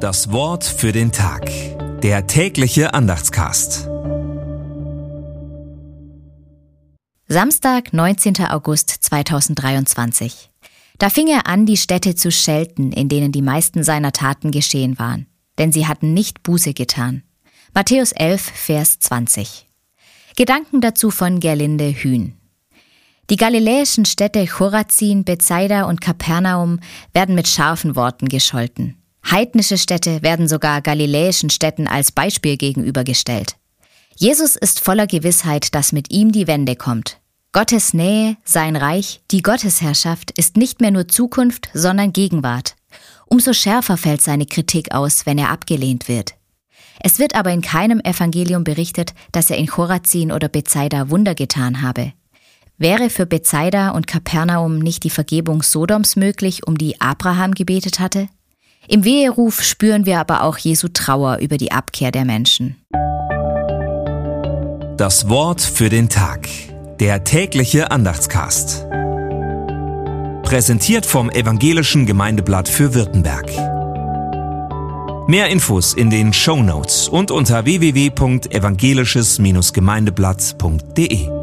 Das Wort für den Tag. Der tägliche Andachtscast. Samstag, 19. August 2023. Da fing er an, die Städte zu schelten, in denen die meisten seiner Taten geschehen waren. Denn sie hatten nicht Buße getan. Matthäus 11, Vers 20. Gedanken dazu von Gerlinde Hühn. Die galiläischen Städte Chorazin, Bethsaida und Kapernaum werden mit scharfen Worten gescholten. Heidnische Städte werden sogar galiläischen Städten als Beispiel gegenübergestellt. Jesus ist voller Gewissheit, dass mit ihm die Wende kommt. Gottes Nähe, sein Reich, die Gottesherrschaft ist nicht mehr nur Zukunft, sondern Gegenwart. Umso schärfer fällt seine Kritik aus, wenn er abgelehnt wird. Es wird aber in keinem Evangelium berichtet, dass er in Chorazin oder Bethsaida Wunder getan habe. Wäre für Bethsaida und Kapernaum nicht die Vergebung Sodoms möglich, um die Abraham gebetet hatte? Im Weheruf spüren wir aber auch Jesu Trauer über die Abkehr der Menschen. Das Wort für den Tag. Der tägliche Andachtscast. Präsentiert vom Evangelischen Gemeindeblatt für Württemberg. Mehr Infos in den Show Notes und unter www.evangelisches-gemeindeblatt.de.